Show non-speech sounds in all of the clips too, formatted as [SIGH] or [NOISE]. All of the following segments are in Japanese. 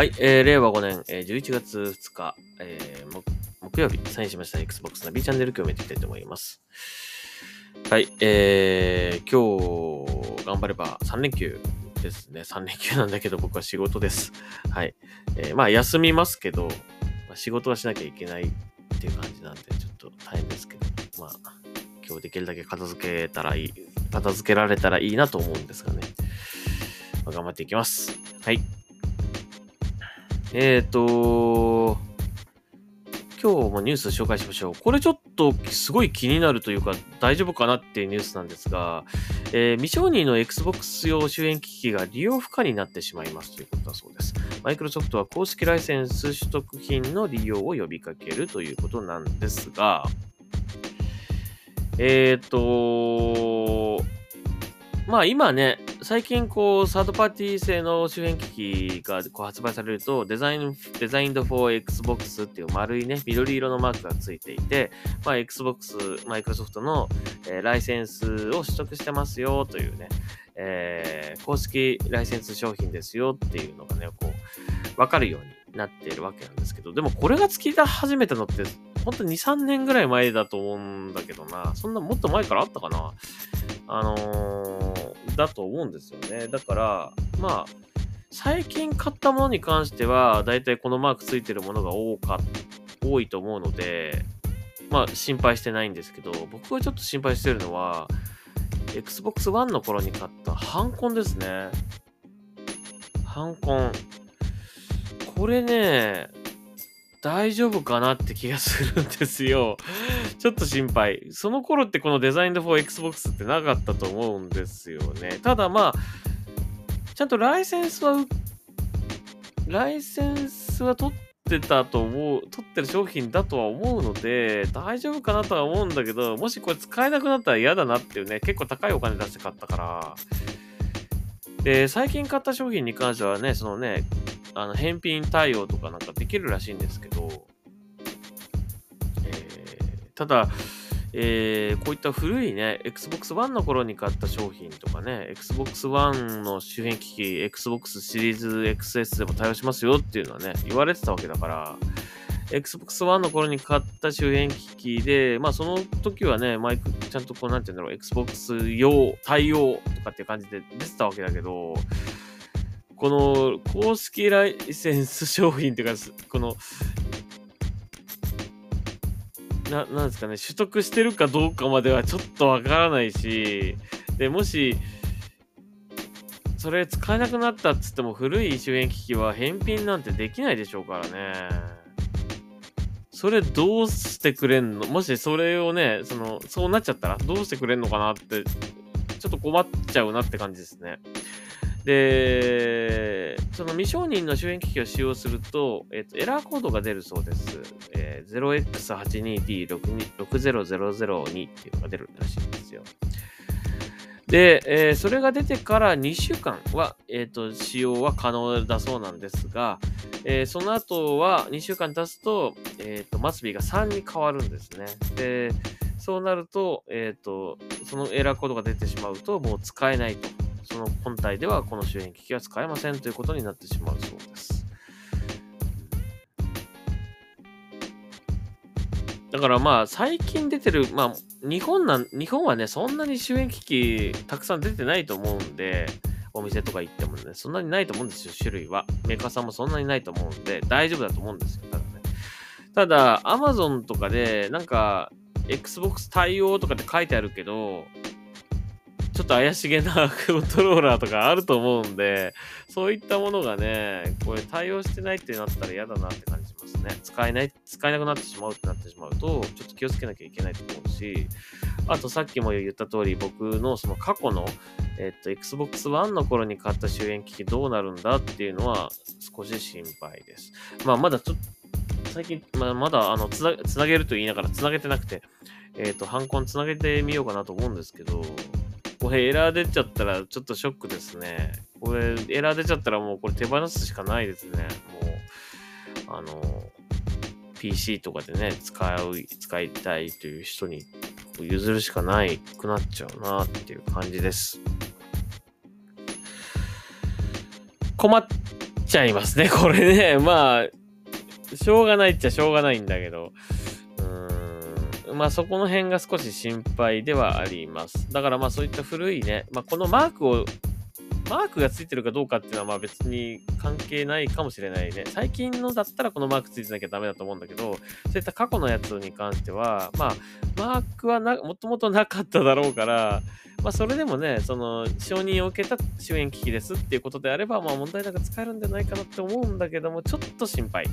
はい、えー、令和5年、えー、11月2日、えー、木曜日、サインしました Xbox ナビチャンネル今日見ていきたいと思います。はい、えー、今日、頑張れば3連休ですね。3連休なんだけど僕は仕事です。はい。えー、まあ休みますけど、まあ、仕事はしなきゃいけないっていう感じなんで、ちょっと大変ですけど、まあ、今日できるだけ片付けたらいい、片付けられたらいいなと思うんですがね。まあ、頑張っていきます。はい。えーと、今日もニュース紹介しましょう。これちょっとすごい気になるというか大丈夫かなっていうニュースなんですが、えー未承認の Xbox 用周辺機器が利用不可になってしまいますということだそうです。マイクロソフトは公式ライセンス取得品の利用を呼びかけるということなんですが、えっ、と、まあ今ね、最近こう、サードパーティー製の周辺機器がこう発売されると、デザイン、デザインド for Xbox っていう丸いね、緑色のマークがついていて、まあ Xbox、マイクロソフトの、えーライセンスを取得してますよというね、えー公式ライセンス商品ですよっていうのがね、こう、わかるようになっているわけなんですけど、でもこれが突き出始めたのって、ほんと2、3年ぐらい前だと思うんだけどな、そんなもっと前からあったかな？あのだと思うんですよね。だから、まあ、最近買ったものに関しては、だいたいこのマークついてるものが多か、多いと思うので、まあ、心配してないんですけど、僕がちょっと心配してるのは、Xbox One の頃に買ったハンコンですね。ハンコン。これね、大丈夫かなって気がするんですよ。ちょっと心配。その頃ってこのデザインド for Xbox ってなかったと思うんですよね。ただまあ、ちゃんとライセンスは、ライセンスは取ってたと思う、取ってる商品だとは思うので、大丈夫かなとは思うんだけど、もしこれ使えなくなったら嫌だなっていうね、結構高いお金出して買ったから。で、最近買った商品に関してはね、そのね、あの返品対応とかなんかできるらしいんですけど、えーただ、えーこういった古いね、Xbox One の頃に買った商品とかね、Xbox One の周辺機器、Xbox シリーズ XS でも対応しますよっていうのはね、言われてたわけだから、Xbox One の頃に買った周辺機器で、まあその時はね、マイク、ちゃんとこうなんて言うんだろう、Xbox 用、対応とかっていう感じで出てたわけだけど、この公式ライセンス商品っていうか、この、な、なんですかね、取得してるかどうかまではちょっとわからないし、で、もし、それ使えなくなったっつっても古い周辺機器は返品なんてできないでしょうからね。それどうしてくれんの？もしそれをね、その、そうなっちゃったらどうしてくれんのかなって、ちょっと困っちゃうなって感じですね。で、その未承認の周辺機器を使用すると、えっと、エラーコードが出るそうです。えー 0x82D60002 っていうのが出るらしいんですよ。で、えーそれが出てから2週間は、えっと使用は可能だそうなんですが、えーその後は2週間経つと、えっと末尾が3に変わるんですね。で、そうなると、えっ、と、そのエラーコードが出てしまうと、もう使えないと。の本体ではこの周辺機器は使えませんということになってしまうそうです。だからまあ、最近出てる、まあ、日本なん、日本はね、そんなに周辺機器たくさん出てないと思うんで、お店とか行ってもね、そんなにないと思うんですよ、種類は。メーカーさんもそんなにないと思うんで、大丈夫だと思うんですよ、ただね。ただ、Amazon とかで、なんか、Xbox 対応とかって書いてあるけど、ちょっと怪しげな [LAUGHS] コントローラーとかあると思うんで、そういったものがね、これ対応してないってなったら嫌だなって感じしますね。使えない、使えなくなってしまうってなってしまうと、ちょっと気をつけなきゃいけないと思うし、あとさっきも言った通り、僕のその過去の、えっと、Xbox One の頃に買った周辺機器どうなるんだっていうのは少し心配です。まあ、まだちょっと、最近、まあ、まだ、あの、つな、つなげると言いながらつなげてなくて、えっ、と、ハンコンつなげてみようかなと思うんですけど、これエラー出ちゃったらちょっとショックですね。これエラー出ちゃったらもうこれ手放すしかないですね。もう、あの、PC とかでね、使う、使いたいという人に譲るしかないくなっちゃうなっていう感じです。困っちゃいますね、これね。まあ、しょうがないっちゃしょうがないんだけど。まあそこの辺が少し心配ではあります。だからまあそういった古いね、まあこのマークをマークがついてるかどうかっていうのはまあ別に関係ないかもしれないね。最近のだったらこのマークついてなきゃダメだと思うんだけど、そういった過去のやつに関しては、まあ、マークはなもともとなかっただろうから、まあそれでもね、その承認を受けた周辺機器ですっていうことであれば、まあ問題なく使えるんじゃないかなって思うんだけども、ちょっと心配。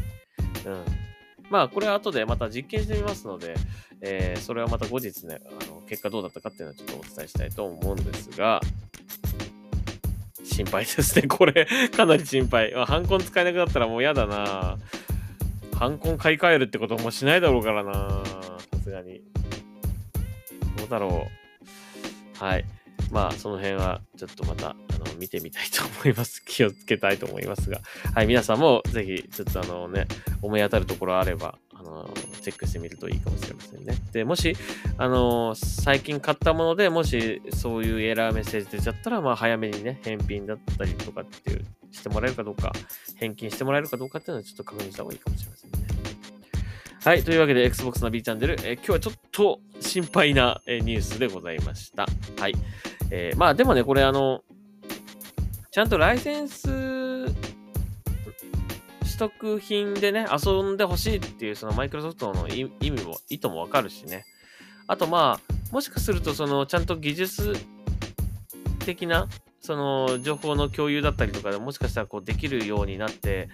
うん。まあこれは後でまた実験してみますので、えー、それはまた後日ね、あの結果どうだったかっていうのはちょっとお伝えしたいと思うんですが、心配ですね。[LAUGHS] これ、かなり心配。まあ、ハンコン使えなくなったらもう嫌だな。ハンコン買い替えるってこともしないだろうからな。さすがに。どうだろう。はい。まあ、その辺はちょっとまた、の、見てみたいと思います。[LAUGHS] 気をつけたいと思いますが。はい、皆さんもぜひ、ちょっとあのね、思い当たるところあれば、あの、チェックしてみるといいかもしれませんね。で、もし、あの最近買ったものでもしそういうエラーメッセージ出ちゃったら、まあ、早めにね、返品だったりとかっていう、してもらえるかどうか、返金してもらえるかどうかっていうのはちょっと確認した方がいいかもしれませんね。はい。というわけで、Xbox の B チャンネル、え今日はちょっと心配な、えニュースでございました。はい。えー、まあでもね、これあの、ちゃんとライセンス取得品でね、遊んでほしいっていう、そのマイクロソフトの意味も、意図もわかるしね。あとまあ、もしかすると、その、ちゃんと技術的な、その、情報の共有だったりとかでもしかしたらこうできるようになって、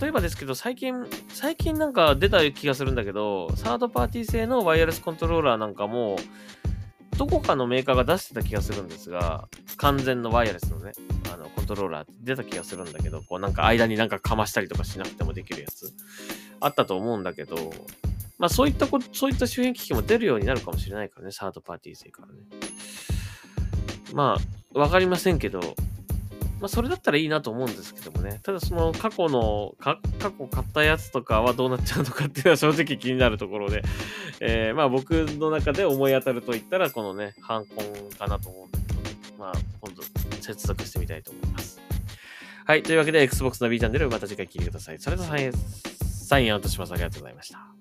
例えばですけど、最近、最近なんか出た気がするんだけど、サードパーティー製のワイヤレスコントローラーなんかも、どこかのメーカーが出してた気がするんですが、完全のワイヤレスのね、あの、コントローラー出た気がするんだけど、こうなんか間になんかかましたりとかしなくてもできるやつ、あったと思うんだけど、まあそういったこそういった周辺機器も出るようになるかもしれないからね、サードパーティー製からね。まあ、わかりませんけど、まあ、それだったらいいなと思うんですけどもね。ただ、その過去の、過去買ったやつとかはどうなっちゃうのかっていうのは正直気になるところで、えー、まあ僕の中で思い当たると言ったら、このね、ハンコンかなと思うんだけど、まあ、今度接続してみたいと思います。はい。というわけで、Xbox の B チャンネル、また次回聞いてください。それではサインアウトします。ありがとうございました。